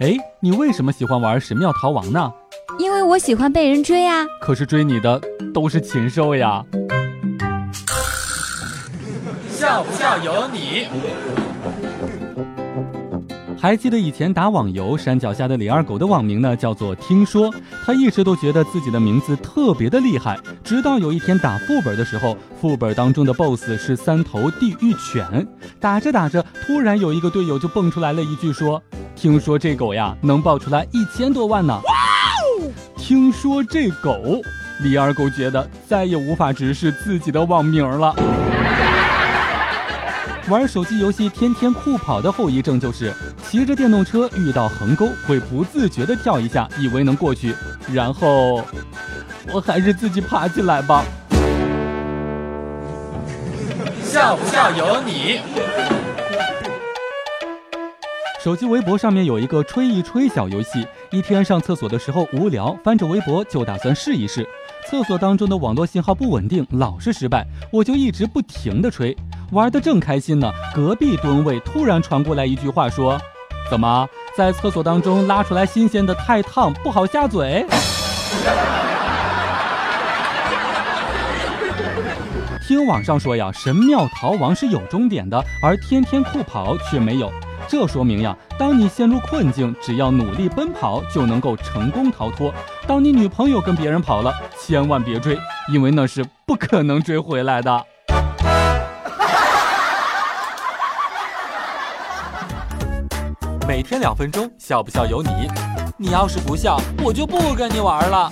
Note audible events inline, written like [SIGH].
哎，你为什么喜欢玩神庙逃亡呢？因为我喜欢被人追啊。可是追你的都是禽兽呀。笑不笑由你。还记得以前打网游，山脚下的李二狗的网名呢叫做听说，他一直都觉得自己的名字特别的厉害。直到有一天打副本的时候，副本当中的 BOSS 是三头地狱犬，打着打着，突然有一个队友就蹦出来了一句说：“听说这狗呀能爆出来一千多万呢。”听说这狗，李二狗觉得再也无法直视自己的网名了。玩手机游戏天天酷跑的后遗症就是骑着电动车遇到横沟会不自觉的跳一下，以为能过去，然后我还是自己爬起来吧。笑不笑由你。手机微博上面有一个吹一吹小游戏，一天上厕所的时候无聊，翻着微博就打算试一试。厕所当中的网络信号不稳定，老是失败，我就一直不停的吹。玩的正开心呢，隔壁蹲位突然传过来一句话，说：“怎么在厕所当中拉出来新鲜的太烫，不好下嘴？” [LAUGHS] 听网上说呀，神庙逃亡是有终点的，而天天酷跑却没有。这说明呀，当你陷入困境，只要努力奔跑，就能够成功逃脱。当你女朋友跟别人跑了，千万别追，因为那是不可能追回来的。每天两分钟，笑不笑由你。你要是不笑，我就不跟你玩了。